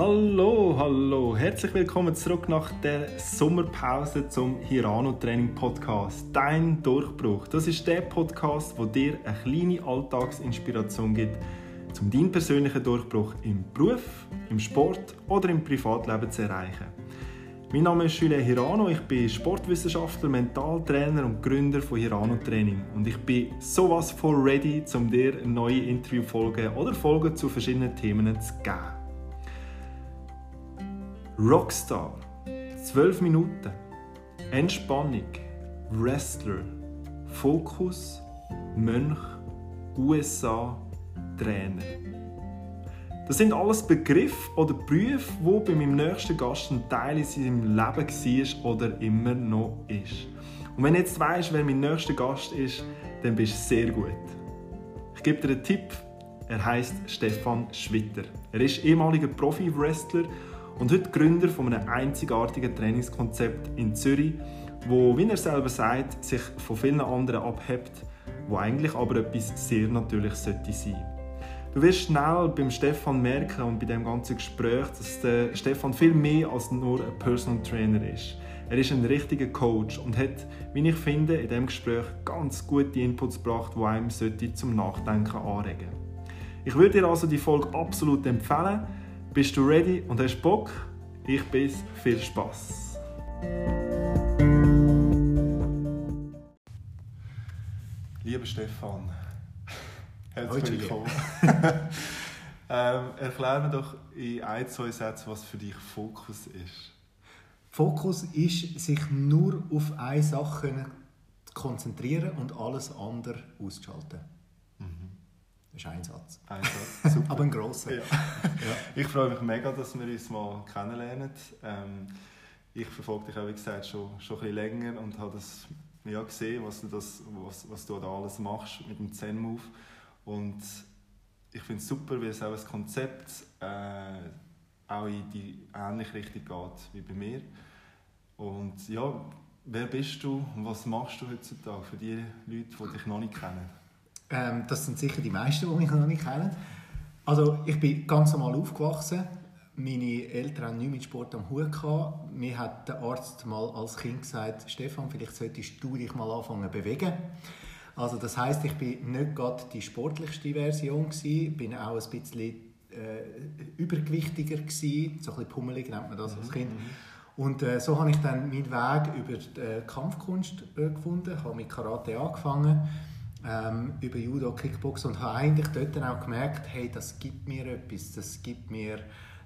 Hallo, hallo, herzlich willkommen zurück nach der Sommerpause zum Hirano Training Podcast. Dein Durchbruch. Das ist der Podcast, wo dir eine kleine Alltagsinspiration gibt, um deinen persönlichen Durchbruch im Beruf, im Sport oder im Privatleben zu erreichen. Mein Name ist Julien Hirano, ich bin Sportwissenschaftler, Mentaltrainer und Gründer von Hirano Training. Und ich bin sowas von ready, um dir neue Interviewfolgen oder Folgen zu verschiedenen Themen zu geben. Rockstar, 12 Minuten, Entspannung, Wrestler, Fokus, Mönch, USA, Trainer. Das sind alles Begriffe oder Berufe, wo bei meinem nächsten Gast ein Teil in seinem Leben war oder immer noch ist. Und wenn du jetzt weißt, wer mein nächster Gast ist, dann bist du sehr gut. Ich gebe dir einen Tipp. Er heißt Stefan Schwitter. Er ist ehemaliger Profi-Wrestler und heute Gründer von einem einzigartigen Trainingskonzept in Zürich, wo, wie er selber sagt, sich von vielen anderen abhebt, wo eigentlich aber etwas sehr Natürliches sollte. Du wirst schnell beim Stefan merken und bei dem ganzen Gespräch, dass der Stefan viel mehr als nur ein Personal Trainer ist. Er ist ein richtiger Coach und hat, wie ich finde, in dem Gespräch ganz gute Inputs gebracht, die einem zum Nachdenken anregen Ich würde dir also die Folge absolut empfehlen. Bist du ready und hast Bock? Ich bin viel Spaß. Lieber Stefan, Herzlich willkommen. ähm, erklär mir doch in ein, zwei Sätzen, was für dich Fokus ist. Fokus ist, sich nur auf eine Sache zu konzentrieren und alles andere auszuschalten. Das ist ein Satz. Ein Satz, super. Aber ein grosser. Ja. ja. Ich freue mich mega, dass wir uns mal kennenlernen. Ähm, ich verfolge dich auch, wie gesagt, schon, schon ein bisschen länger und habe das ja, gesehen, was du, das, was, was du da alles machst mit dem Zen-Move. Und ich finde es super, weil es auch das Konzept äh, auch in die ähnliche Richtung geht wie bei mir. Und ja, wer bist du und was machst du heutzutage für die Leute, die dich noch nicht kennen? Ähm, das sind sicher die meisten, die mich noch nicht kennen. Also ich bin ganz normal aufgewachsen. Meine Eltern haben nichts mit Sport am Hut gehabt. Mir hat der Arzt mal als Kind gesagt, Stefan, vielleicht solltest du dich mal anfangen zu bewegen. Also das heißt, ich bin nicht gerade die sportlichste Version gewesen, bin auch ein bisschen äh, übergewichtiger gewesen, so ein bisschen pummelig nennt man das als mhm, Kind. Mhm. Und äh, so habe ich dann meinen Weg über die äh, Kampfkunst äh, gefunden, ich habe mit Karate angefangen, ähm, über Judo, Kickbox und habe eigentlich dort dann auch gemerkt, hey, das gibt mir etwas, das gibt mir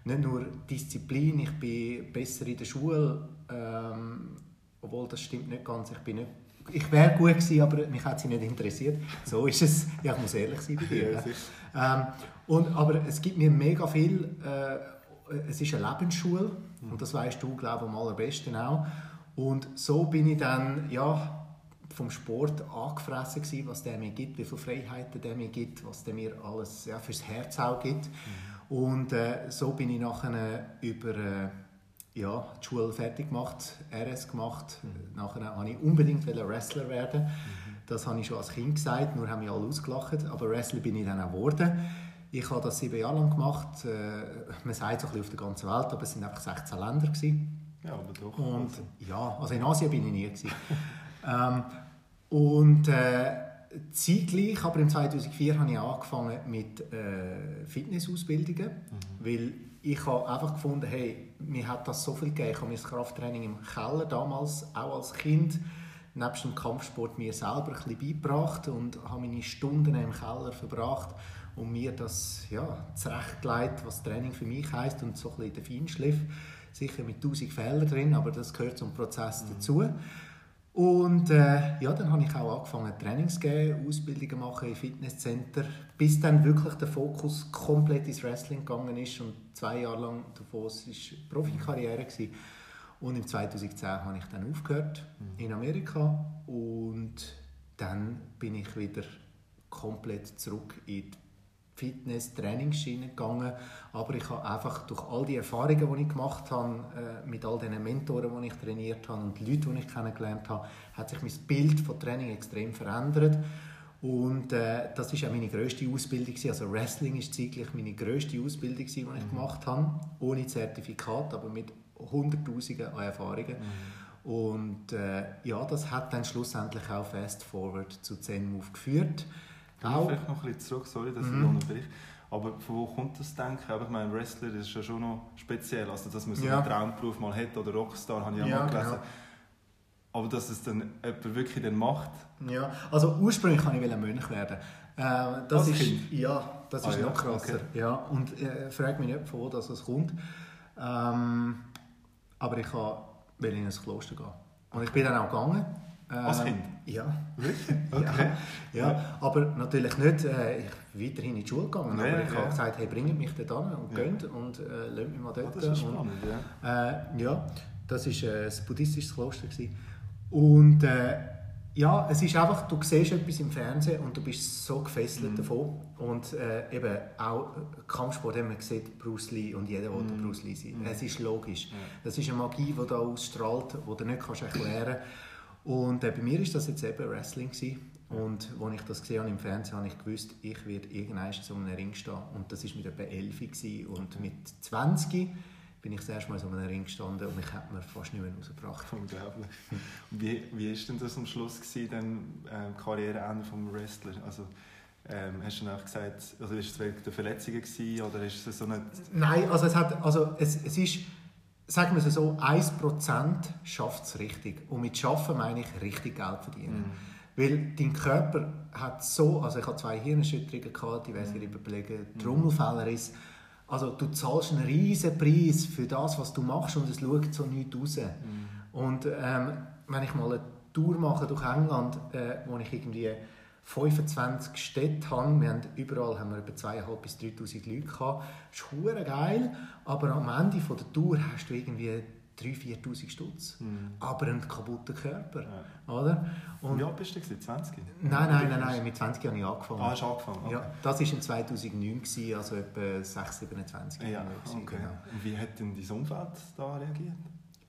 nicht nur Disziplin, ich bin besser in der Schule, ähm, obwohl das stimmt nicht ganz, ich bin nicht ich wäre gut gewesen, aber mich hat sie nicht interessiert. So ist es. Ja, ich muss ehrlich sein bei dir. Ja, ähm, und, aber es gibt mir mega viel. Äh, es ist eine Lebensschule und das weißt du, glaube ich, am allerbesten auch. Und so bin ich dann ja, vom Sport angefressen gewesen, was der mir gibt, wie viele Freiheiten der mir gibt, was der mir alles ja, fürs Herz auch gibt. Mhm. Und äh, so bin ich nachher über äh, ja, die Schule fertig gemacht, RS gemacht. Mhm. Nachher wollte ich unbedingt Wrestler werden. Mhm. Das habe ich schon als Kind gesagt, nur haben mich alle ausgelacht. Aber Wrestler bin ich dann auch geworden. Ich habe das sieben Jahre lang gemacht. Äh, man sagt bisschen auf der ganzen Welt, aber es waren einfach 16 Länder. Gewesen. Ja, aber doch. Und, ja, also in Asien bin ich nie. ähm, und äh, zeitgleich, aber im 2004 habe ich angefangen mit äh, Fitnessausbildungen, mhm. weil ich habe einfach gefunden, hey, mir hat das so viel gegeben. Ich habe das Krafttraining im Keller damals, auch als Kind, nebst dem Kampfsport mir selber ein bisschen beigebracht und habe meine Stunden im Keller verbracht und mir das ja, zurechtgelegt, was Training für mich heißt und so ein bisschen der Feinschliff. Sicher mit tausend Fehlern drin, aber das gehört zum Prozess mhm. dazu. Und äh, ja, dann habe ich auch angefangen, Trainings zu geben, Ausbildungen machen in Fitnesscenter, bis dann wirklich der Fokus komplett ins Wrestling gegangen ist und zwei Jahre lang davon war Profikarriere. Gewesen. Und im 2010 habe ich dann aufgehört mhm. in Amerika und dann bin ich wieder komplett zurück in die Fitness, Trainingsschiene gegangen, aber ich habe einfach durch all die Erfahrungen, die ich gemacht habe, äh, mit all den Mentoren, die ich trainiert habe und die Leute, die ich kennengelernt habe, hat sich mein Bild von Training extrem verändert Und äh, das ist auch meine grösste Ausbildung. Gewesen. Also Wrestling ist zeitlich meine grösste Ausbildung, gewesen, die ich mhm. gemacht habe. Ohne Zertifikat, aber mit Hunderttausenden an Erfahrungen. Mhm. Und äh, ja, das hat dann schlussendlich auch Fast Forward zu Zen-Move geführt. Auch, vielleicht noch ein bisschen zurück, sorry, dass mhm. ich unterbreche. Aber von wo kommt das Denken? Ich meine, Wrestler ist ja schon noch speziell. Also, dass man so ja. einen Traumberuf mal hat oder Rockstar, habe ich ja, ja mal gelesen. Genau. Aber dass es dann jemand wirklich dann macht? Ja, also ursprünglich kann ich Mönch werden. Äh, das ist, kind? Ja, das ist ah, noch krasser. Okay. Ja, und äh, frage mich nicht, von wo das kommt. Ähm, aber ich wollte in ein Kloster gehen. Und ich bin dann auch gegangen. Als Kind? Ja. Wirklich? Okay. ja, ja, aber natürlich nicht. Äh, ich weiterhin in die Schule gegangen. Nee, aber ich ja. habe gesagt, hey, bringt mich dort hin und ja. geht und äh, lasst mich mal dort. Oh, das ist spannend, und, ja. Äh, ja, das war äh, ein buddhistisches Kloster. Gewesen. Und äh, ja, es ist einfach, du siehst etwas im Fernsehen und du bist so gefesselt mhm. davon. Und äh, eben auch Kampfsport, man sieht Bruce Lee und jeder will mhm. Bruce Lee sein. Mhm. Es ist logisch. Ja. Das ist eine Magie, die da ausstrahlt, die du nicht kannst erklären kannst. Und äh, bei mir war das jetzt eben Wrestling. Gewesen. Und als ich das gesehen habe im Fernsehen, habe ich gewusst, ich werde irgendwann zu einem Ring stehen. Und das war mit etwa 11 gewesen. Und mit 20 bin ich das erste Mal so einem Ring gestanden und ich habe mir fast nicht mehr rausgebracht. Unglaublich. wie, wie ist denn das am Schluss gewesen, dann ähm, Karriereende vom Wrestler? Also, ähm, hast du dann auch gesagt, also ist es wegen der Verletzungen gewesen, oder ist es so eine... Nein, also es hat, also es, es ist, sagen wir es so, 1% schafft es richtig. Und mit Schaffen meine ich richtig Geld verdienen. Mm. Weil dein Körper hat so, also ich hatte zwei Hirnerschütterungen gehabt, diverse mm. Rippenbeläge, Trommelfellriss. Mm also du zahlst einen riesen Preis für das, was du machst und es schaut so nichts raus. Mhm. Und ähm, wenn ich mal eine Tour mache durch England, äh, wo ich irgendwie 25 Städte habe, wir haben, überall haben wir etwa 2'500 bis 3'000 Leute gehabt, das ist geil, aber am Ende von der Tour hast du irgendwie 3'000, 4'000 Stutz. Mhm. Aber einen kaputten Körper. Ja. Oder? Und Wie alt bist du? 20? Nein, nein, nein, nein, mit 20 habe ich angefangen. Ah, hast angefangen? Okay. Ja, das war in 2009, also etwa 6, 27 ja, okay. genau. Und wie hat denn dein Umfeld da reagiert?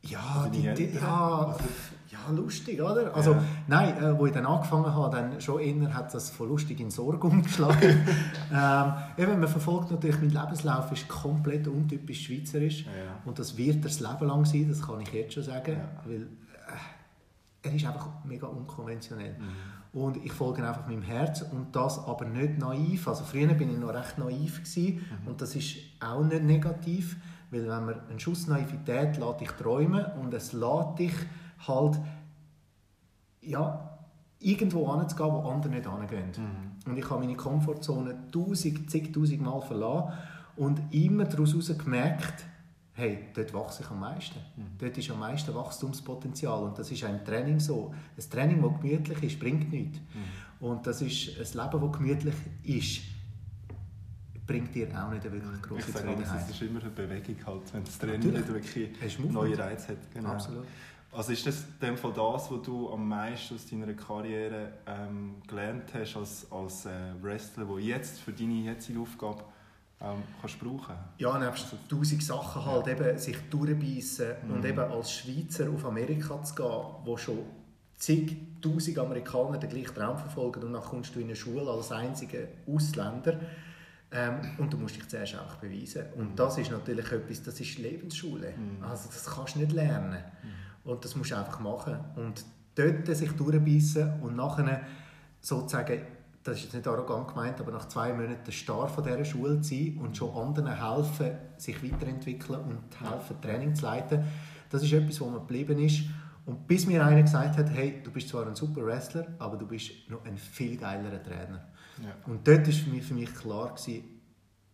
Ja, die, die, ja, ja, lustig, oder? Also, ja. nein, äh, wo ich dann angefangen habe, dann schon eher hat das von lustig in Sorge umgeschlagen. ähm, eben, man verfolgt natürlich, mein Lebenslauf ist komplett untypisch schweizerisch. Ja. Und das wird das Leben lang sein, das kann ich jetzt schon sagen. Ja. Weil äh, er ist einfach mega unkonventionell. Mhm. Und ich folge einfach meinem Herz und das aber nicht naiv. Also früher bin ich noch recht naiv gewesen, mhm. und das ist auch nicht negativ weil wenn man einen Schuss Naivität lässt dich träumen und es lässt dich halt ja, irgendwo hinzugehen, wo andere nicht hingehen. Mhm. Und ich habe meine Komfortzone tausend, zigtausend Mal verlassen und immer daraus gemerkt, hey, dort wachse ich am meisten. Mhm. Dort ist am meisten Wachstumspotenzial und das ist im Training so. Ein Training, das gemütlich ist, bringt nichts. Mhm. Und das ist ein Leben, das gemütlich ist bringt dir auch nicht eine wirklich große ich Zufriedenheit. Es ist immer eine Bewegung, halt, wenn das Training nicht wirklich neue Reize hat. Genau. Absolut. Also ist das in dem Fall das, was du am meisten aus deiner Karriere ähm, gelernt hast als, als äh, Wrestler, wo jetzt für deine jetzige Aufgabe ähm, kannst brauchen? Ja, nebst so tausend Sachen halt, ja. eben sich durchbeissen mhm. und eben als Schweizer auf Amerika zu gehen, wo schon zigtausend Amerikaner den gleichen Traum verfolgen und dann kommst du in eine Schule als einziger Ausländer ähm, und du musst dich zuerst auch beweisen. Und mhm. das ist natürlich etwas, das ist Lebensschule. Mhm. Also das kannst du nicht lernen. Mhm. Und das musst du einfach machen. Und dort sich durchbeissen und nachher sozusagen, das ist jetzt nicht arrogant gemeint, aber nach zwei Monaten Star von dieser Schule zu sein und schon anderen helfen, sich weiterentwickeln und helfen, Training zu leiten, das ist etwas, wo man geblieben ist. Und bis mir einer gesagt hat, hey, du bist zwar ein super Wrestler, aber du bist noch ein viel geilerer Trainer. Ja. Und dort war für mich, für mich klar, gewesen,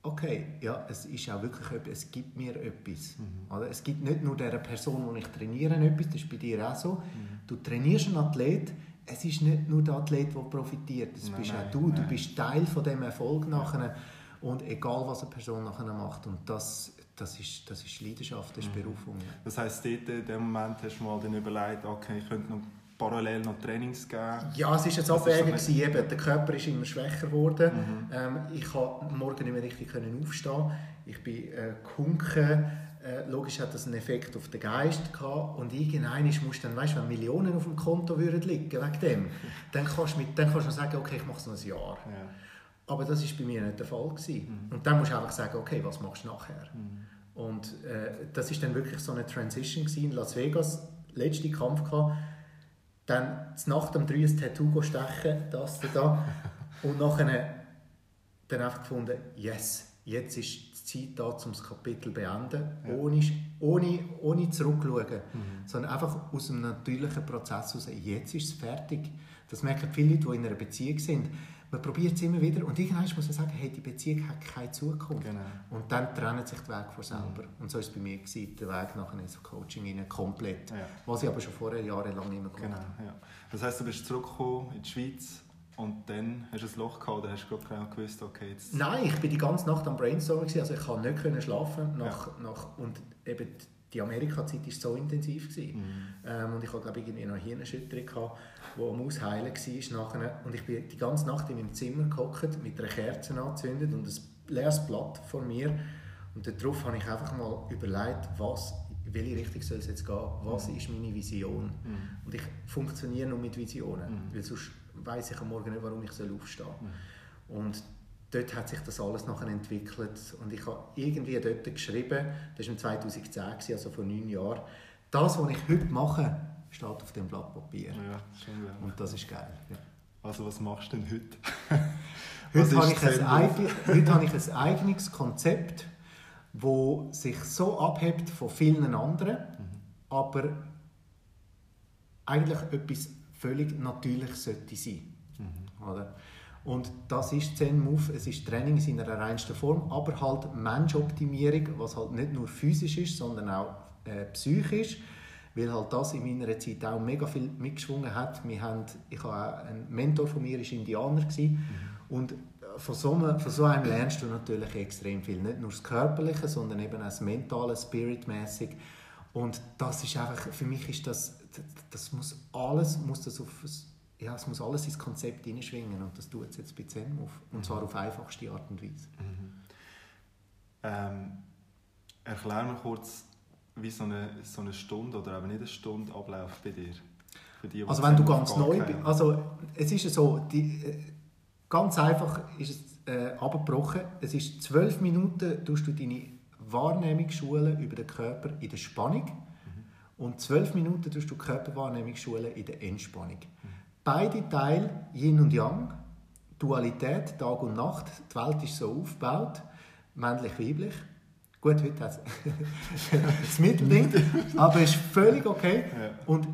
okay, ja, es ist auch wirklich etwas, es gibt mir etwas. Mhm. Oder? Es gibt nicht nur der Person, die ich trainiere, etwas, das ist bei dir auch so. Mhm. Du trainierst einen Athlet, es ist nicht nur der Athlet, der profitiert, das nein, bist nein, auch du, nein. du bist Teil von dem Erfolg nachher und egal, was eine Person nachher macht und das, das ist, das ist Leidenschaft, das ist mhm. Berufung. Das heisst, dort, in dem Moment hast du mal dann überlegt, okay, ich könnte noch parallel noch Trainings gegeben? Ja, es war jetzt Abwägen. So eben. Der Körper ist immer schwächer geworden. Mhm. Ähm, ich konnte morgen nicht mehr richtig aufstehen. Ich bin äh, gehunken. Äh, logisch hat das einen Effekt auf den Geist gehabt. Und irgendwann musst du dann, weißt, wenn Millionen auf dem Konto würden liegen wegen dem, dann kannst du, mit, dann kannst du sagen, okay, ich mache es noch ein Jahr. Ja. Aber das war bei mir nicht der Fall. Gewesen. Mhm. Und dann musst du einfach sagen, okay, was machst du nachher? Mhm. Und äh, das ist dann wirklich so eine Transition gewesen. in Las Vegas. Letzter Kampf gehabt. Dann nach dem 3 ein Tattoo stechen, das da. Und nachher dann einfach gefunden, yes, jetzt ist die Zeit da, um das Kapitel zu beenden, ja. ohne, ohne, ohne zurückzuschauen, mhm. sondern einfach aus einem natürlichen Prozess heraus. Jetzt ist es fertig. Das merken viele Leute, die in einer Beziehung sind. Man probiert es immer wieder und irgendwann muss man sagen, hey, die Beziehung hat keine Zukunft. Genau. Und dann trennt sich der Weg von selber. Mhm. Und so war es bei mir, gewesen, der Weg nachher ins Coaching rein, komplett. Ja. Was ich aber schon vorher jahrelang immer gemacht genau, Ja. Das heisst, du bist zurückgekommen in die Schweiz und dann hast du ein Loch gehabt oder hast du genau gewusst, okay, jetzt... Nein, ich bin die ganze Nacht am Brainstorming, also ich konnte nicht schlafen nach, ja. nach, und eben die Amerika-Zeit war so intensiv. Mhm. Ähm, und ich hatte, glaube ich, irgendwie noch eine Hirnerschütterung, gehabt, die am Ausheilen war. Nachher. Und ich bin die ganze Nacht in meinem Zimmer gehockt, mit einer Kerze angezündet und ein leeres Blatt vor mir. Und darauf habe ich einfach mal überlegt, was, in welche Richtung soll es jetzt gehen, was mhm. ist meine Vision. Mhm. Und ich funktioniere nur mit Visionen, mhm. weil sonst weiß ich am Morgen nicht, warum ich aufstehen soll. Mhm. Und dort hat sich das alles nachher entwickelt und ich habe irgendwie dort geschrieben, das war 2010, also vor neun Jahren, das, was ich heute mache, steht auf dem Blatt Papier. Ja, schon, ja. Und das ist geil. Ja. Also was machst du denn heute? heute, habe ich ein eigen, heute habe ich ein eigenes Konzept, das sich so abhebt von vielen anderen, mhm. aber eigentlich etwas völlig Natürliches sollte sein. Mhm. Oder? Und das ist Zen Move, es ist Training in seiner reinsten Form, aber halt Menschoptimierung, was halt nicht nur physisch ist, sondern auch äh, psychisch, weil halt das in meiner Zeit auch mega viel mitgeschwungen hat. Wir haben, ich habe ein Mentor von mir war Indianer gewesen, mhm. und von so, einem, von so einem lernst du natürlich extrem viel, nicht nur das Körperliche, sondern eben auch das Mentale, Spiritmäßig. Und das ist einfach, für mich ist das, das muss alles, muss das auf ja, es muss alles ins Konzept hineinschwingen und das tut es jetzt bei ZenMove. Und zwar mhm. auf einfachste Art und Weise. Mhm. Ähm, erklär mir kurz, wie so eine, so eine Stunde oder eben nicht eine Stunde abläuft bei dir. Die, also wenn du ganz neu bist, also es ist so, die, äh, ganz einfach ist es äh, abgebrochen. Es ist zwölf Minuten, tust du deine Wahrnehmung schulen über den Körper in der Spannung mhm. und zwölf Minuten tust du die Körperwahrnehmung schulen in der Entspannung. Beide Teile, Yin und Yang, Dualität, Tag und Nacht. Die Welt ist so aufgebaut, männlich-weiblich. Gut, heute hat es das Mittelding, aber es ist völlig okay. Und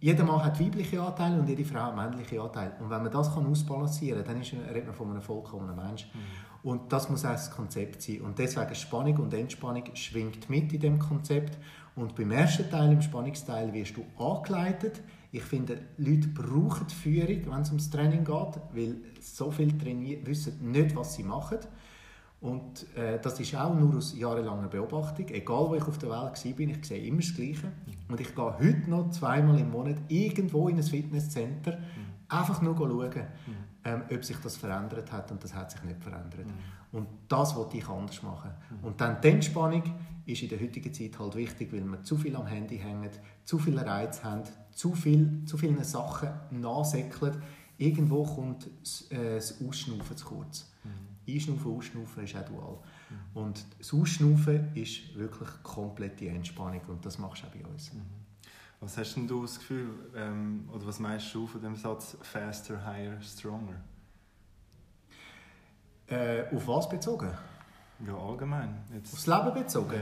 jeder Mann hat weibliche Anteile und jede Frau hat männliche Anteile. Und wenn man das kann ausbalancieren kann, dann ist, redet man von einem vollkommenen Menschen. Mhm. Und das muss auch das Konzept sein. Und deswegen Spannung und Entspannung schwingt mit in dem Konzept. Und beim ersten Teil, im Spannungsteil, wirst du angeleitet ich finde, Leute brauchen Führung, wenn es ums Training geht, weil so viele Trainier wissen nicht, was sie machen. Und äh, das ist auch nur aus jahrelanger Beobachtung. Egal, wo ich auf der Welt war, ich sehe immer das Gleiche. Und ich gehe heute noch zweimal im Monat irgendwo in ein Fitnesscenter, mhm. einfach nur schauen, mhm. ähm, ob sich das verändert hat. Und das hat sich nicht verändert. Mhm. Und das wollte ich anders machen. Und dann die Entspannung ist in der heutigen Zeit halt wichtig, weil wir zu viel am Handy hängen, zu viel Reiz haben, zu, viel, zu viele Sachen nachsäckeln. Irgendwo kommt das, äh, das Ausschnaufen zu kurz. Mhm. Einschnaufen, Ausschnaufen ist auch dual. Mhm. Und das Ausschnaufen ist wirklich komplette Entspannung und das machst du auch bei uns. Mhm. Was hast denn du das Gefühl, ähm, oder was meinst du von dem Satz faster, higher, stronger? Äh, auf was bezogen? Ja, allgemein. Jetzt. Aufs Leben bezogen?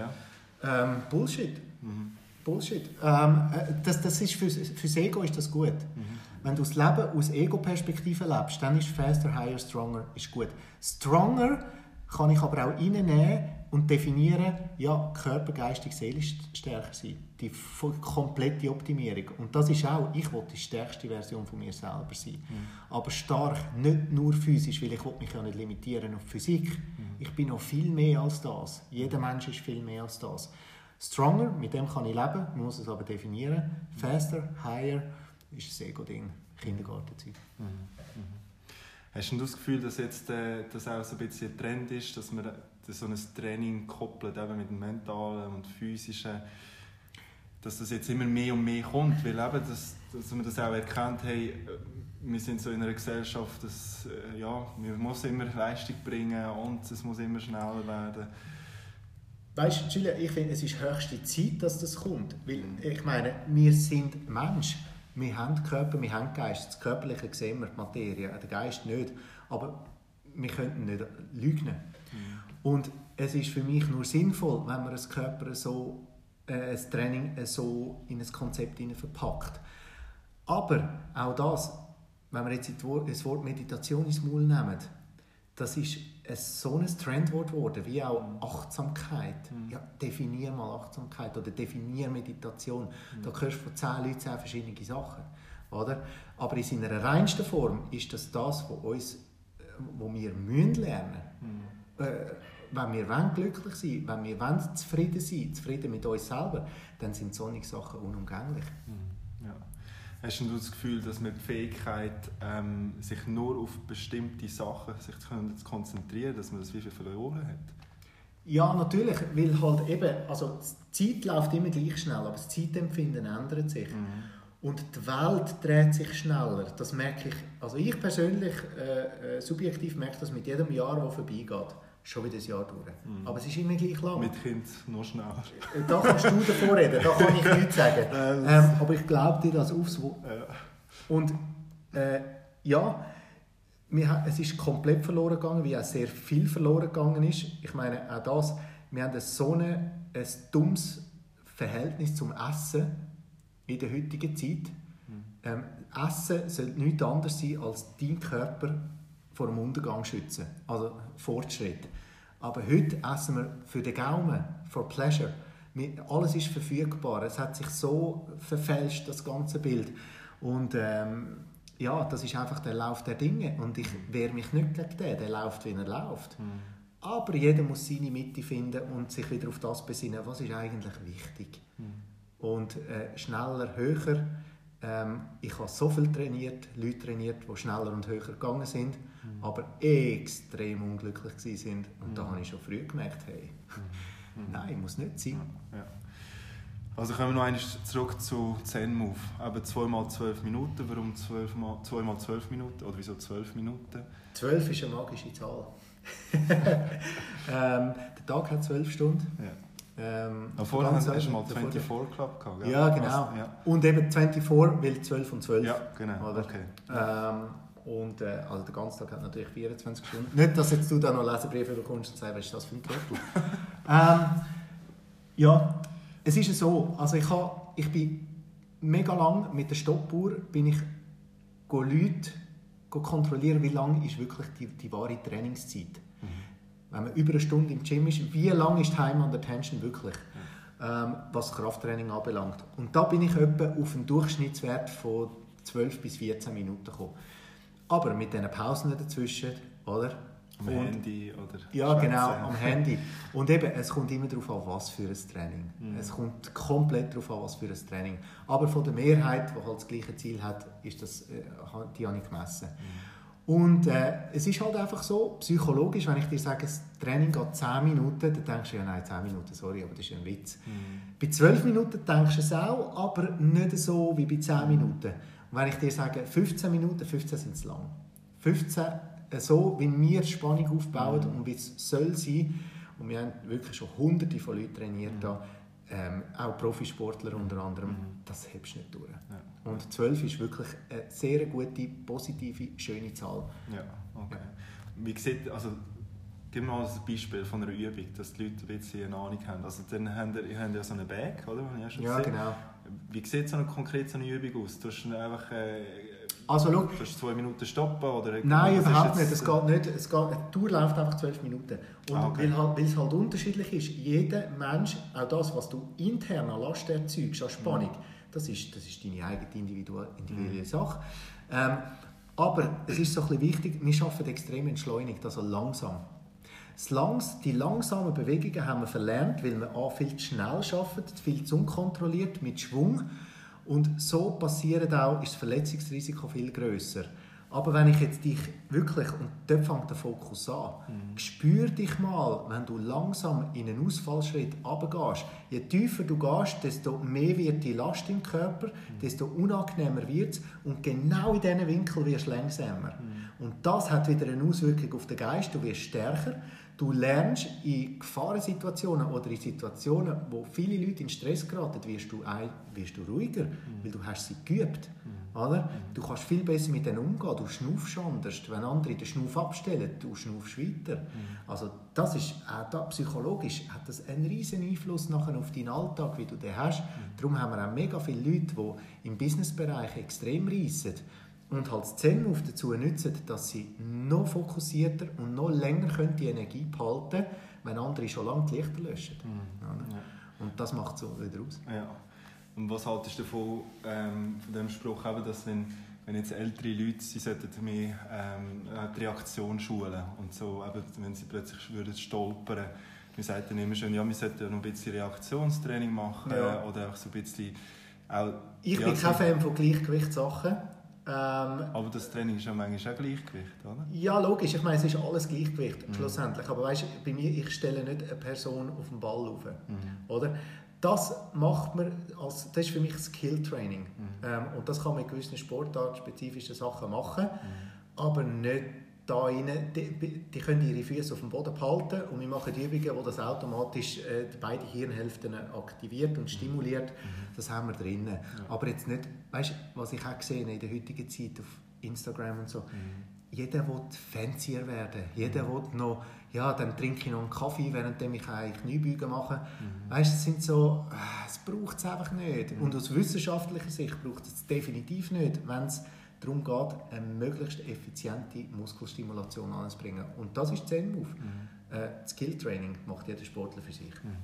Ja. Ähm, Bullshit. Mhm. Bullshit. Ähm, äh, das, das ist für, fürs Ego ist das gut. Mhm. Wenn du das Leben aus Ego-Perspektive lebst, dann ist faster, higher, stronger ist gut. Stronger kann ich aber auch reinnehmen und definieren, ja, Körper, geistig, seelisch stärker sein. Die komplette Optimierung. Und das ist auch, ich will die stärkste Version von mir selber sein. Mhm. Aber stark, nicht nur physisch, weil ich mich ja nicht limitieren auf Physik. Mhm. Ich bin noch viel mehr als das. Jeder Mensch ist viel mehr als das. Stronger, mit dem kann ich leben, man muss es aber definieren. Faster, higher, ist ein Ego-Ding, Kindergartenzeit. Mhm. Mhm. Hast du das Gefühl, dass jetzt äh, das auch so ein bisschen ein Trend ist, dass man so ein Training koppelt eben mit dem mentalen und physischen, dass das jetzt immer mehr und mehr kommt, weil eben das, dass man das auch erkennt, hey, wir sind so in einer Gesellschaft, dass äh, ja, man muss immer Leistung bringen und es muss immer schneller werden. Weißt du, Julia, ich finde, es ist höchste Zeit, dass das kommt. Weil, ich meine, wir sind Menschen. Wir haben Körper, wir haben Geist. Das Körperliche sehen wir, die Materie, der Geist nicht. Aber wir können nicht lügen. Mhm. Und es ist für mich nur sinnvoll, wenn man das Körper so, äh, das Training so in ein Konzept verpackt. Aber auch das, wenn wir jetzt das Wort Meditation ins Maul nehmen, das ist ein, so ein Trendwort geworden, wie auch Achtsamkeit. Mhm. Ja, definier mal Achtsamkeit oder definier Meditation. Mhm. Da hörst du von zehn Leuten zehn verschiedene Sachen. Oder? Aber in seiner reinsten Form ist das das, was uns, wo wir müssen lernen mhm. Äh, wenn wir wollen, glücklich sein wenn wir wollen, zufrieden sein zufrieden mit uns selber, dann sind solche Sachen unumgänglich. Mhm. Ja. Hast du das Gefühl, dass man die Fähigkeit, ähm, sich nur auf bestimmte Sachen sich zu konzentrieren, dass man das wie viel verloren hat? Ja, natürlich, weil halt eben, also die Zeit läuft immer gleich schnell, aber das Zeitempfinden ändert sich. Mhm. Und die Welt dreht sich schneller. Das merke ich, also ich persönlich, äh, äh subjektiv merke das mit jedem Jahr, das vorbeigeht schon wieder ein Jahr durch. Mhm. Aber es ist immer gleich lang. Mit Kind noch schneller. Äh, da kannst du davor reden, da kann ich nichts sagen. ähm, aber ich glaube dir das aufs Wort. Ja. Und äh, ja, wir, es ist komplett verloren gegangen, wie auch sehr viel verloren gegangen ist. Ich meine, auch das, wir haben so ein, ein dummes Verhältnis zum Essen in der heutigen Zeit. Mhm. Ähm, Essen sollte nichts anderes sein, als dein Körper vor dem Untergang schützen. Also Fortschritt. Aber heute essen wir für den Gaumen, for pleasure. Alles ist verfügbar. Es hat sich so verfälscht, das ganze Bild. Und ähm, ja, das ist einfach der Lauf der Dinge. Und ich wehre mich nicht gegen den, der läuft, wie er läuft. Mhm. Aber jeder muss seine Mitte finden und sich wieder auf das besinnen, was ist eigentlich wichtig. Mhm. Und äh, schneller, höher. Ähm, ich habe so viel trainiert, Leute trainiert, die schneller und höher gegangen sind mhm. aber extrem unglücklich sind. Und mhm. da habe ich schon früh gemerkt, hey, mhm. mhm. nein, muss nicht sein. Ja. Also kommen wir noch einmal zurück zu Zen Move. Eben 2 mal 12 Minuten. Warum 2 mal, 2 mal 12 Minuten? Oder wieso 12 Minuten? 12 ist eine magische Zahl. ähm, der Tag hat 12 Stunden. Ja. Ähm, vorher hast du mal 24 Club gehabt. Ja, ja genau. Ja. Und eben 24, weil 12 und 12. Ja, genau. Oder? Okay. Ähm, und äh, also der ganze Tag hat natürlich 24 Stunden. Nicht, dass jetzt du da noch Leserbriefe bekommst und sagst, was ist das für ein Trottel? ähm, ja, es ist so, also ich, hab, ich bin mega lang mit der Stoppuhr bin ich Leute kontrollieren, wie lang ist wirklich die, die wahre Trainingszeit. Mhm. Wenn man über eine Stunde im Gym ist, wie lang ist Time under Tension wirklich? Mhm. Ähm, was Krafttraining anbelangt. Und da bin ich etwa auf einen Durchschnittswert von 12 bis 14 Minuten gekommen. Aber mit diesen Pausen dazwischen, oder? Am und, Handy oder Ja, genau, am Handy. Und eben, es kommt immer darauf an, was für ein Training. Mhm. Es kommt komplett darauf an, was für ein Training. Aber von der Mehrheit, die halt das gleiche Ziel hat, ist das, äh, die habe ich gemessen. Mhm. Und äh, es ist halt einfach so, psychologisch, wenn ich dir sage, das Training geht 10 Minuten, dann denkst du, ja nein, 10 Minuten, sorry, aber das ist ein Witz. Mhm. Bei 12 Minuten denkst du es auch, aber nicht so wie bei 10 Minuten. Wenn ich dir sage, 15 Minuten, 15 sind es lang. 15, äh, so wie wir Spannung aufbauen mhm. und wie es soll sein. Und wir haben wirklich schon hunderte von Leuten trainiert mhm. da. Ähm, auch Profisportler unter anderem, mhm. das hebst du nicht durch. Ja. Und 12 ist wirklich eine sehr gute, positive, schöne Zahl. Ja, okay. Wie sieht, also, gib mir mal ein Beispiel von einer Übung, dass die Leute ein bisschen eine Ahnung haben. Also dann haben ihr, ihr habt ja so eine Bag, oder? ja, gesehen. genau. Wie sieht so eine konkret so eine Übung aus? Du hast einfach... Äh, also, schau, du zwei Minuten stoppen oder Nein, überhaupt nicht. Es geht nicht. Es geht, die Tour läuft einfach zwölf Minuten. Und ah, okay. weil, halt, weil es halt unterschiedlich ist, jeder Mensch, auch das, was du intern an Last erzeugst, an Spannung, mhm. das, ist, das ist deine eigene individuelle mhm. Sache. Ähm, aber es ist so ein bisschen wichtig, wir arbeiten extrem entschleunigt, also langsam. Langs, die langsamen Bewegungen haben wir verlernt, weil wir A, viel zu schnell arbeiten, viel zu unkontrolliert, mit Schwung. Und so passiert auch, ist das Verletzungsrisiko viel größer. Aber wenn ich jetzt dich wirklich, und dort fängt der Fokus an, mhm. spür dich mal, wenn du langsam in einen Ausfallschritt runtergehst. Je tiefer du gehst, desto mehr wird die Last im Körper, mhm. desto unangenehmer wird es und genau in diesen Winkel wirst du langsamer. Mhm. Und das hat wieder eine Auswirkung auf den Geist, du wirst stärker. Du lernst in Gefahrensituationen oder in Situationen, wo viele Leute in Stress geraten, wirst du, wirst du ruhiger, mhm. weil du hast sie geübt. Mhm. Oder? Du kannst viel besser mit denen umgehen. Du schnaufst anders. Wenn andere den Schnuff abstellen, du schnaufst weiter. Mhm. Also das ist, auch da, psychologisch hat das einen riesen Einfluss nachher auf deinen Alltag, wie du den hast. Mhm. Darum haben wir auch mega viele Leute, die im Businessbereich extrem reissen und halt Zen-Move dazu nutzen, dass sie noch fokussierter und noch länger können die Energie behalten können, wenn andere schon lange die Lichter löschen. Mhm. Ja. Und das macht es so wieder aus. Ja. Und was haltest du davon, ähm, von dem Spruch, eben, dass wenn, wenn jetzt ältere Leute, sie sollten mehr ähm, die Reaktion schulen und so, eben, wenn sie plötzlich würden stolpern, wir sagen immer schon, ja, wir sollten noch ein bisschen Reaktionstraining machen ja. oder auch so ein bisschen auch, Ich bin kein Fan von Gleichgewichtssachen. Ähm, aber das Training ist ja manchmal auch Gleichgewicht, oder? Ja, logisch. Ich meine, es ist alles Gleichgewicht, mhm. schlussendlich. Aber weißt, bei mir, ich stelle nicht eine Person auf den Ball auf. Mhm. Oder? Das macht man als, das ist für mich Skill-Training. Mhm. Ähm, und das kann man in gewissen sportartspezifischen Sachen machen, mhm. aber nicht da rein. Die, die, können ihre Füße auf dem Boden behalten und wir machen die Übungen, wo das automatisch äh, beide Hirnhälften aktiviert und stimuliert. Mhm. Das haben wir drin. Ja. Aber jetzt nicht, weißt du, was ich auch gesehen in der heutigen Zeit auf Instagram und so, mhm. jeder will fancier werden, jeder mhm. will noch ja, dann trinke ich noch einen Kaffee, während ich eigentlich Kniebeugen mache. Mhm. Weißt, es sind so, äh, es braucht es einfach nicht. Mhm. Und aus wissenschaftlicher Sicht braucht es definitiv nicht, wenn es darum geht, eine möglichst effiziente Muskelstimulation anzubringen. Und das ist Zen-Move. Mhm. Äh, Skill-Training macht jeder Sportler für sich. Mhm.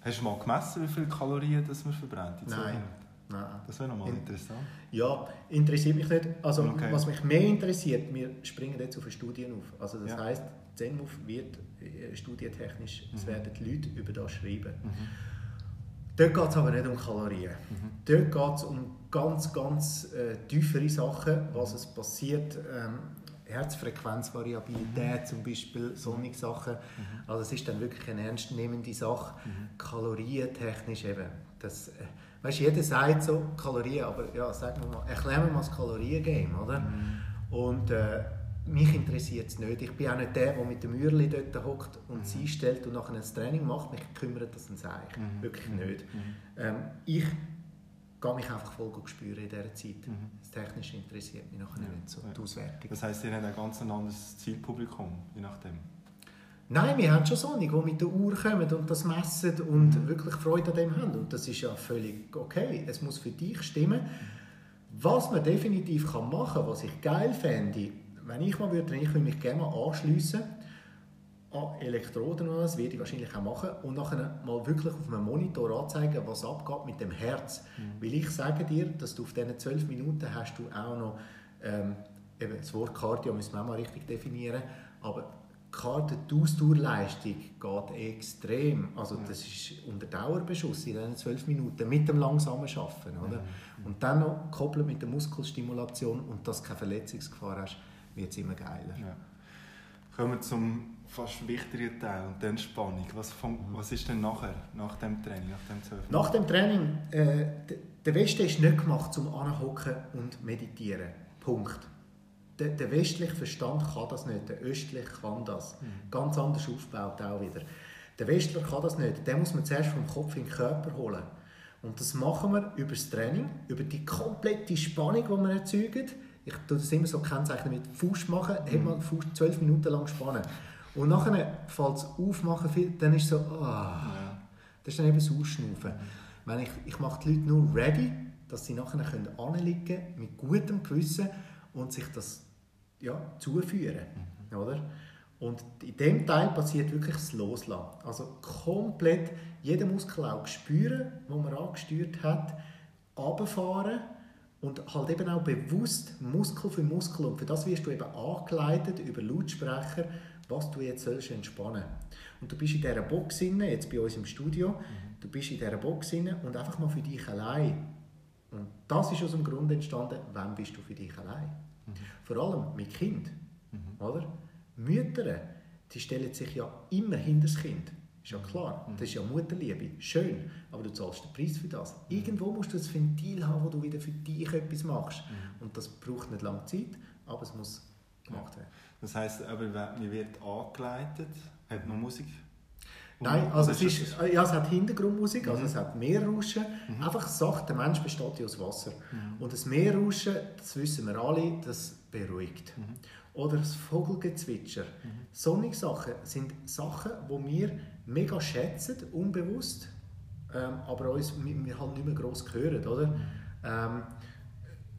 Hast du mal gemessen, wie viele Kalorien das man verbrennt? Nein. Nein. Das wäre nochmal interessant. Ja, interessiert mich nicht. Also, okay. was mich mehr interessiert, wir springen jetzt auf Studien auf. Also, das ja. heisst, ZenMove wird äh, studientechnisch, mhm. es werden die Leute über das schreiben. Mhm. Dort geht es aber nicht um Kalorien. Mhm. Dort geht es um ganz, ganz äh, tiefere Sachen, was es passiert. Ähm, Herzfrequenzvariabilität mhm. zum Beispiel, solche Sachen. Mhm. Also es ist dann wirklich eine ernstnehmende Sache. Mhm. Kalorientechnisch eben. Das, äh, weißt, jeder sagt so Kalorien, aber ja, sagen wir mal, erklären wir mal das Kaloriengame, oder? Mhm. Und äh, mich interessiert es nicht. Ich bin auch nicht der, der mit dem Mürli dort hockt und mhm. sie stellt und nachher ein Training macht. Mich kümmert das ein Seich. Mhm. Wirklich mhm. nicht. Mhm. Ähm, ich gehe mich einfach voll spüren in dieser Zeit. Mhm. Das Technische interessiert mich nachher ja. nicht so, die Auswertung. Das heisst, ihr habt ein ganz anderes Zielpublikum, je nachdem? Nein, wir haben schon solche, die mit der Uhr kommen und das messen und mhm. wirklich Freude an dem haben. Und das ist ja völlig okay. Es muss für dich stimmen. Was man definitiv machen kann, was ich geil fände, wenn ich mal würde trainieren, würde ich mich gerne mal anschliessen an Elektroden oder das werde ich wahrscheinlich auch machen und nachher mal wirklich auf einem Monitor anzeigen, was abgeht mit dem Herz. Mhm. Weil ich sage dir, dass du auf diesen zwölf Minuten hast du auch noch ähm, eben das Wort Cardio müssen wir auch mal richtig definieren, aber die Ausdauerleistung geht extrem. Also das ist unter Dauerbeschuss in diesen zwölf Minuten mit dem langsamen Schaffen. Oder? Und dann noch gekoppelt mit der Muskelstimulation und dass du keine Verletzungsgefahr hast wird es immer geiler. Ja. Kommen wir zum fast wichtigeren Teil und dann Spannung. Was, von, was ist denn nachher, nach dem Training, nach dem 12 Nach dem Training, äh, der Westen ist nicht gemacht zum Anhocken und Meditieren. Punkt. Der, der westliche Verstand kann das nicht, der östliche kann das. Mhm. Ganz anders aufgebaut auch wieder. Der Westler kann das nicht. Den muss man zuerst vom Kopf in den Körper holen. Und das machen wir über das Training, über die komplette Spannung, die wir erzeugen ich tue das immer so kennzeichnen mit Fuß machen, mhm. hat man Fuß zwölf Minuten lang spannen. Und nachher fällt es aufmachen, dann ist es so, oh, ja. das ist dann eben das Ausschnaufen. Mhm. Wenn ich, ich mache die Leute nur ready, dass sie nachher können anliegen mit gutem Gewissen und sich das ja, zuführen. Mhm. Oder? Und in dem Teil passiert wirklich das Loslassen. Also komplett jeden Muskel auch spüren, den man angesteuert hat, runterfahren und halt eben auch bewusst Muskel für Muskel und für das wirst du eben angeleitet über Lautsprecher, was du jetzt sollst entspannen. Und du bist in dieser Box inne, jetzt bei uns im Studio, mhm. du bist in dieser Box inne und einfach mal für dich allein das ist aus dem Grund entstanden, wann bist du für dich allein? Mhm. Vor allem mit Kind. Mhm. Oder? Mütter, die stellen sich ja immer hinter das Kind. Ist ja klar. Mhm. Das ist ja Mutterliebe. Schön. Aber du zahlst den Preis für das. Mhm. Irgendwo musst du ein Ventil haben, wo du wieder für dich etwas machst. Mhm. Und das braucht nicht lange Zeit, aber es muss gemacht werden. Das heisst, aber man wird angeleitet, hat man Musik Nein, also es, ist, ja, es hat Hintergrundmusik, also es hat Meerrauschen. Mhm. Einfach sagt, der Mensch besteht ja aus Wasser. Mhm. Und das Meerrauschen, das wissen wir alle, das beruhigt. Mhm. Oder das Vogelgezwitscher. Mhm. Solche Sachen sind Sachen, die wir mega schätzen, unbewusst, ähm, aber uns, wir halt nicht mehr gross hören. Oder? Mhm. Ähm,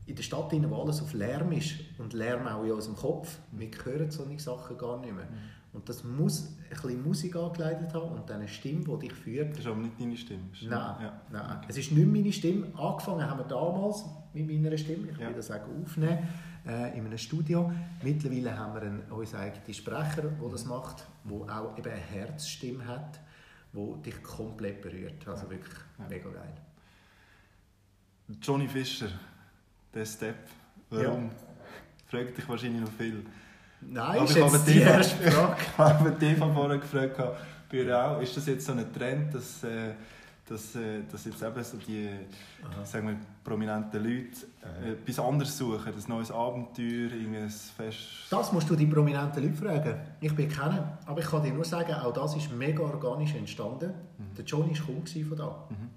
in der Stadt, wo alles auf Lärm ist und Lärm auch in unserem Kopf, wir hören solche Sachen gar nicht mehr. Und das muss ein bisschen Musik angeleitet haben und dann eine Stimme, die dich führt. Das ist aber nicht deine Stimme. Nein, ja. nein. es ist nicht meine Stimme. Angefangen haben wir damals mit meiner Stimme, ich will das auch aufnehmen, äh, in einem Studio. Mittlerweile haben wir einen, unseren eigenen Sprecher, der das macht, der auch eben eine Herzstimme hat, die dich komplett berührt. Also wirklich ja. mega geil. Johnny Fischer, der Step, warum? Ja. Fragt dich wahrscheinlich noch viel. Nein, Aber ist jetzt die erste Frage. Ich habe dich von vorhin gefragt, bei auch, ist das jetzt so ein Trend, dass, äh, dass, äh, dass jetzt eben so die sagen wir, prominenten Leute äh, etwas anderes suchen, ein neues Abenteuer, ein Fest? Das musst du die prominenten Leute fragen. Ich bin keiner, aber ich kann dir nur sagen, auch das ist mega organisch entstanden. Mhm. Der Johnny war cool von da. Mhm.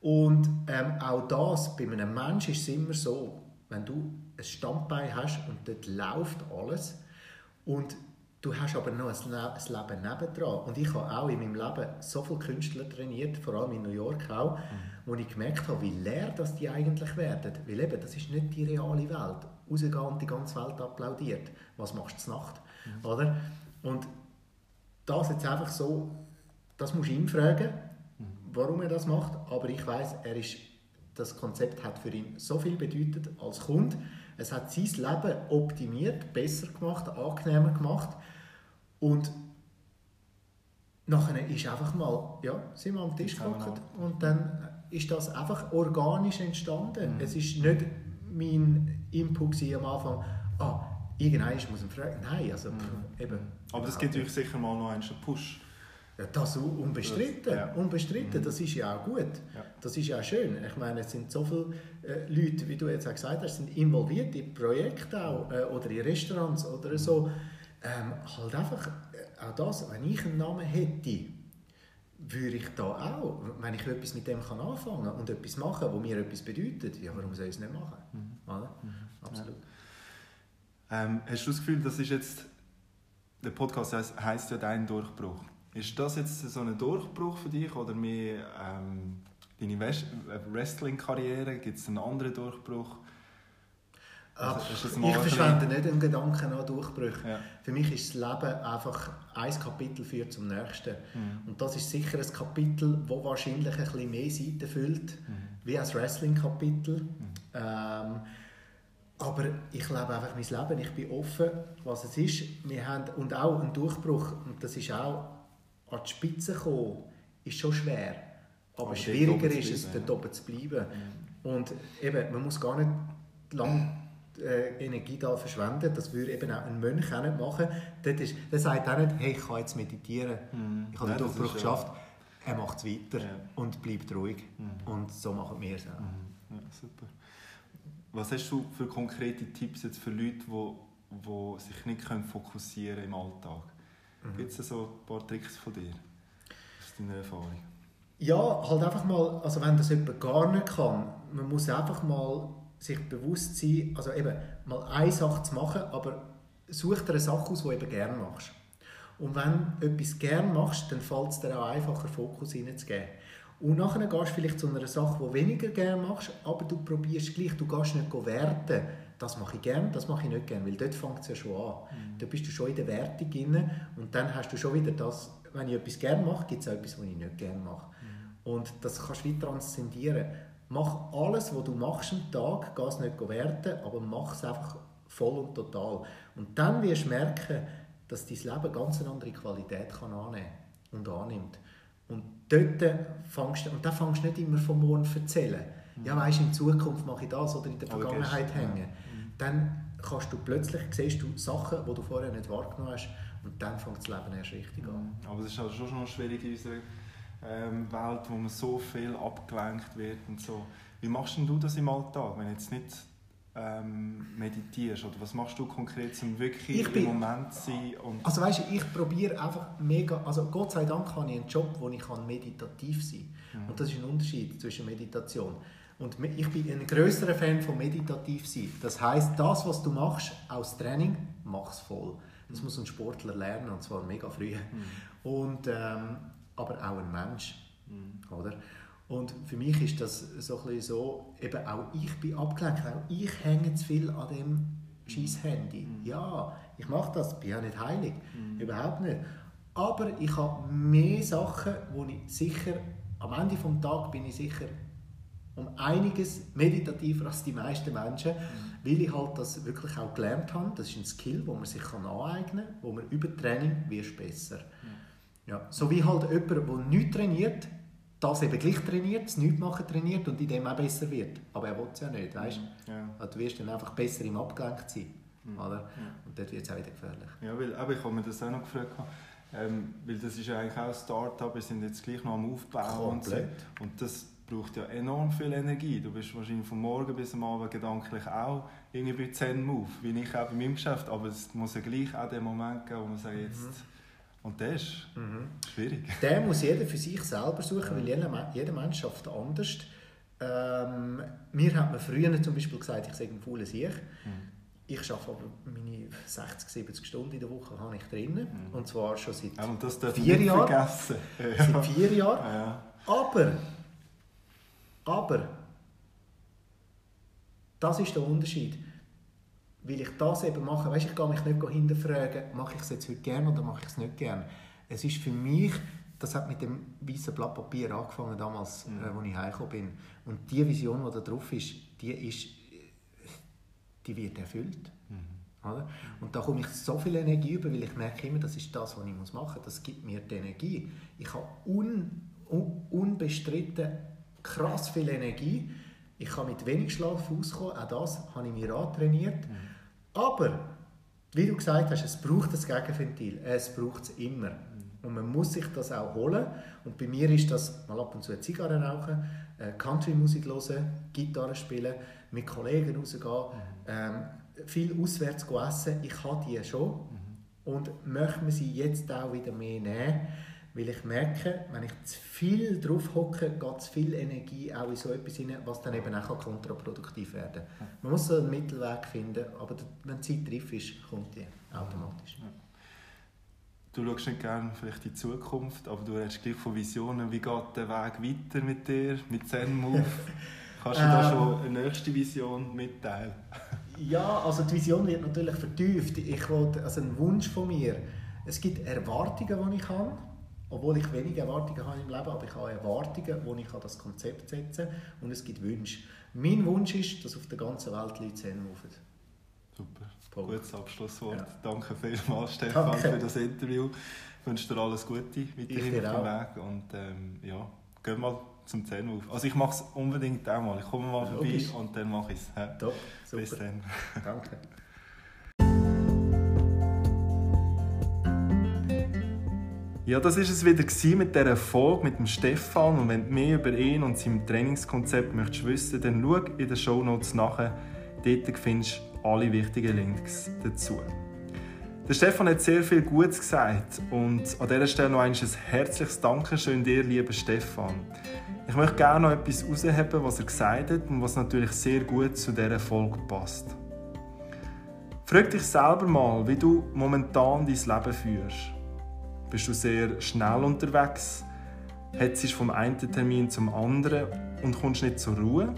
Und ähm, auch das, bei einem Menschen ist es immer so, wenn du ein Standbein hast und dort läuft alles, und du hast aber noch ein, Leben nebendran. Und ich habe auch in meinem Leben so viele Künstler trainiert, vor allem in New York auch, mhm. wo ich gemerkt habe, wie leer das die eigentlich werden. Weil eben, das ist nicht die reale Welt. Rausgehen und die ganze Welt applaudiert. Was machst du Nacht? Mhm. Oder? Und das jetzt einfach so, das musst du ihn fragen, mhm. warum er das macht. Aber ich weiß, er ist, das Konzept hat für ihn so viel bedeutet als Kunde es hat sein Leben optimiert, besser gemacht, angenehmer gemacht. Und nachher ist einfach mal, ja, sind wir am Tisch gekommen und dann ist das einfach organisch entstanden. Mhm. Es ist nicht mein Input am Anfang, ah, irgendwann muss man fragen. Nein, also mhm. eben. Aber das gibt euch sicher mal noch einen Push. Ja, das unbestritten, ja. unbestritten, mhm. das ist ja auch gut. Ja. Das ist ja auch schön. Ich meine, es sind so viele äh, Leute, wie du jetzt auch gesagt hast, sind involviert in Projekte auch, äh, oder in Restaurants oder mhm. so. Ähm, halt einfach, äh, auch das, wenn ich einen Namen hätte, würde ich da auch, wenn ich etwas mit dem kann anfangen und etwas machen, wo mir etwas bedeutet, ja, warum soll ich es nicht machen? Mhm. Oder? Mhm. Absolut. Ähm, hast du das Gefühl, das ist jetzt, der Podcast heißt ja «Dein Durchbruch». Ist das jetzt so ein Durchbruch für dich oder mehr ähm, deine äh, Wrestling-Karriere? Gibt es einen anderen Durchbruch? Also, ich verschwende nicht den Gedanken an Durchbrüche. Ja. Für mich ist das Leben einfach ein Kapitel führt zum nächsten. Mhm. Und das ist sicher ein Kapitel, das wahrscheinlich ein bisschen mehr Seiten füllt, mhm. wie ein Wrestling-Kapitel. Mhm. Ähm, aber ich lebe einfach mein Leben, ich bin offen, was es ist. Wir haben, und auch ein Durchbruch, und das ist auch an die Spitze kommen, ist schon schwer. Aber, Aber schwieriger ist es, dort oben zu bleiben. Mhm. Und eben, man muss gar nicht lange äh, Energie da verschwenden. Das würde eben auch ein Mönch auch nicht machen. Dort ist, der sagt auch nicht, hey, ich kann jetzt meditieren. Mhm. Ich habe den Durchbruch geschafft. Er macht es weiter ja. und bleibt ruhig. Mhm. Und so machen wir es auch. Mhm. Ja, super. Was hast du für konkrete Tipps jetzt für Leute, die, die sich nicht fokussieren können im Alltag? Mhm. Gibt es so ein paar Tricks von dir aus deiner Erfahrung? Ja, halt einfach mal, also wenn das jemand gar nicht kann, man muss einfach mal sich bewusst sein, also eben mal eine Sache zu machen, aber such dir eine Sache aus, die du eben gerne machst. Und wenn du etwas gerne machst, dann fällt es dir auch einfacher, Fokus hineinzugeben. Und nachher gehst du vielleicht zu einer Sache, die du weniger gerne machst, aber du probierst gleich, du gehst nicht werten das mache ich gerne, das mache ich nicht gerne, weil dort fängt es ja schon an. Mhm. Da bist du schon in der Wertung drin und dann hast du schon wieder das, wenn ich etwas gerne mache, gibt es auch etwas, was ich nicht gerne mache. Mhm. Und das kannst du wie transzendieren. Mach alles, was du machst am Tag, geh es nicht werten, aber mach es einfach voll und total. Und dann wirst du merken, dass dein Leben ganz eine andere Qualität kann annehmen und annimmt. Und dort fängst du, und dann fängst du nicht immer vom Morgen zu erzählen ja weißt, in Zukunft mache ich das oder in der Vergangenheit gestern, hängen, dann kannst du plötzlich, siehst du Sachen, die du vorher nicht wahrgenommen hast und dann fängt das Leben erst richtig an. Aber es ist halt schon noch schwierig in unserer ähm, Welt, wo man so viel abgelenkt wird und so. Wie machst denn du das im Alltag, wenn du jetzt nicht ähm, meditierst? Oder was machst du konkret, um wirklich Ich bin- im Moment zu sein? Also weißt du, ich probiere einfach mega, also Gott sei Dank habe ich einen Job, wo ich kann meditativ sein kann. Und das ist ein Unterschied zwischen Meditation. Und ich bin ein größerer Fan von meditativ sein. Das heißt, das, was du machst aus Training, mach's voll. Das muss ein Sportler lernen und zwar mega früh. Und ähm, aber auch ein Mensch, oder? Und für mich ist das so ein so, eben auch ich bin abgelenkt, auch ich hänge zu viel an dem scheiß Handy. Ja, ich mache das, bin ja nicht heilig, überhaupt nicht. Aber ich habe mehr Sachen, wo ich sicher, am Ende des Tages bin ich sicher um einiges meditativer als die meisten Menschen, weil ich halt das wirklich auch gelernt habe. Das ist ein Skill, wo man sich kann aneignen kann, wo man über Training wirst besser. Ja. So wie halt jemand, der nichts trainiert, das eben gleich trainiert, das Nichtmachen trainiert und in dem auch besser wird. Aber er will es ja nicht, weißt ja. du? Du wirst dann einfach besser im Abgelenkt sein. Oder? Und dort wird es auch wieder gefährlich. Ja, weil, aber ich habe mir das auch noch gefragt. Ähm, weil das ist ja eigentlich auch ein Start-up, wir sind jetzt gleich noch am Aufbauen. Und, so. Und das braucht ja enorm viel Energie. Du bist wahrscheinlich von morgen bis am Abend gedanklich auch irgendwie bei 10 Move, wie ich auch bei meinem Geschäft. Aber es muss ja gleich auch den Moment geben, wo man sagt, jetzt... Und das ist schwierig. Den muss jeder für sich selber suchen, weil jeder, jeder Mensch schafft anders. Ähm, mir hat man früher zum Beispiel gesagt, ich sei ein fauler Sieg. Ich arbeite aber meine 60, 70 Stunden in der Woche habe ich drinnen. Und zwar schon seit, Ja, Vier nicht Jahre? vergessen. seit vier Jahren. Ja. Aber, aber, das ist der Unterschied. Weil ich das eben mache, weißt, ich gehe mich nicht hinterfragen, mache ich es jetzt heute gerne oder mache ich es nicht gerne. Es ist für mich, das hat mit dem weißen Blatt Papier angefangen damals, Mhm. äh, als ich heimgekommen bin. Und die Vision, die da drauf ist, die ist, die wird erfüllt. Mhm. Oder? Und da komme ich so viel Energie über, weil ich merke immer, das ist das, was ich machen muss. Das gibt mir die Energie. Ich habe un, un, unbestritten krass viel Energie. Ich kann mit wenig Schlaf auskommen. Auch das habe ich mir antrainiert. Aber, wie du gesagt hast, es braucht das Gegenventil. Es braucht es immer. Und man muss sich das auch holen. Und bei mir ist das mal ab und zu eine Zigarre rauchen, äh, Country-Musik hören, Gitarre spielen, mit Kollegen rausgehen, ähm, viel auswärts essen. Ich habe die schon. Und möchte man sie jetzt auch wieder mehr nehmen, weil ich merke, wenn ich zu viel drauf hocke, geht zu viel Energie auch in so etwas hinein, was dann eben auch kontraproduktiv werden kann. Man muss so einen Mittelweg finden, aber wenn die Zeit reif ist, kommt die automatisch. Du schaust nicht gerne vielleicht in die Zukunft, aber du redest gleich von Visionen. Wie geht der Weg weiter mit dir, mit Zen Move? Kannst du da Ähm. schon eine nächste Vision mitteilen? Ja, also die Vision wird natürlich vertieft. Ich wollte, also ein Wunsch von mir. Es gibt Erwartungen, die ich habe, obwohl ich wenige Erwartungen habe im Leben, aber ich habe Erwartungen, wo ich an das Konzept setzen kann. Und es gibt Wünsche. Mein Wunsch ist, dass auf der ganzen Welt Leute moven. Super. Punkt. Gutes Abschlusswort. Ja. Danke vielmals, Stefan, Danke. für das Interview. Ich wünsche dir alles Gute weiterhin dir auf dem. Weg. Und ähm, ja, geh mal zum Zen auf. Also ich mache es unbedingt auch mal. Ich komme mal vorbei Logisch. und dann mache ich es. Top, Bis super. dann. Danke. Ja, das war es wieder mit dieser Folge mit dem Stefan. Und wenn du mehr über ihn und sein Trainingskonzept möchtest wissen, dann schau in den Shownotes nach. Dort findest du alle wichtigen Links dazu. Der Stefan hat sehr viel Gutes gesagt und an dieser Stelle noch ein herzliches Dankeschön dir, lieber Stefan. Ich möchte gerne noch etwas herausheben, was er gesagt hat und was natürlich sehr gut zu dieser Folge passt. Frag dich selber mal, wie du momentan dein Leben führst. Bist du sehr schnell unterwegs? Hetzest vom einen Termin zum anderen und kommst nicht zur Ruhe?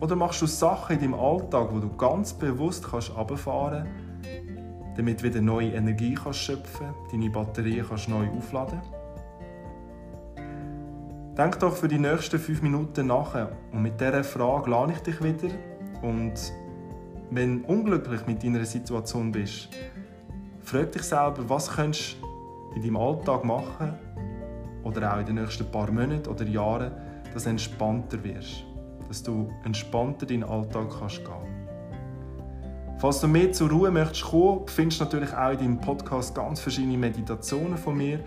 Oder machst du Sachen in deinem Alltag, wo du ganz bewusst kannst runterfahren kannst, damit du wieder neue Energie kannst schöpfen deine Batterie kannst neu aufladen Denk doch für die nächsten fünf Minuten nach und mit dieser Frage lade ich dich wieder und wenn du unglücklich mit deiner Situation bist, frag dich selber, was könntest du in deinem Alltag machen oder auch in den nächsten paar Monaten oder Jahren, dass du entspannter wirst, dass du entspannter deinen Alltag kannst gehen. Falls du mehr zur Ruhe möchtest kommen, findest du natürlich auch in deinem Podcast ganz verschiedene Meditationen von mir.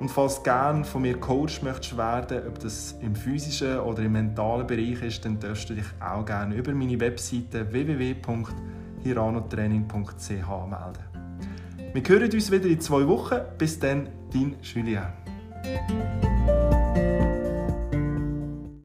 Und falls du gerne von mir Coach möchtest werden, ob das im physischen oder im mentalen Bereich ist, dann darfst du dich auch gerne über meine Webseite www.hiranotraining.ch melden. Wir hören uns wieder in zwei Wochen. Bis dann, dein Julien.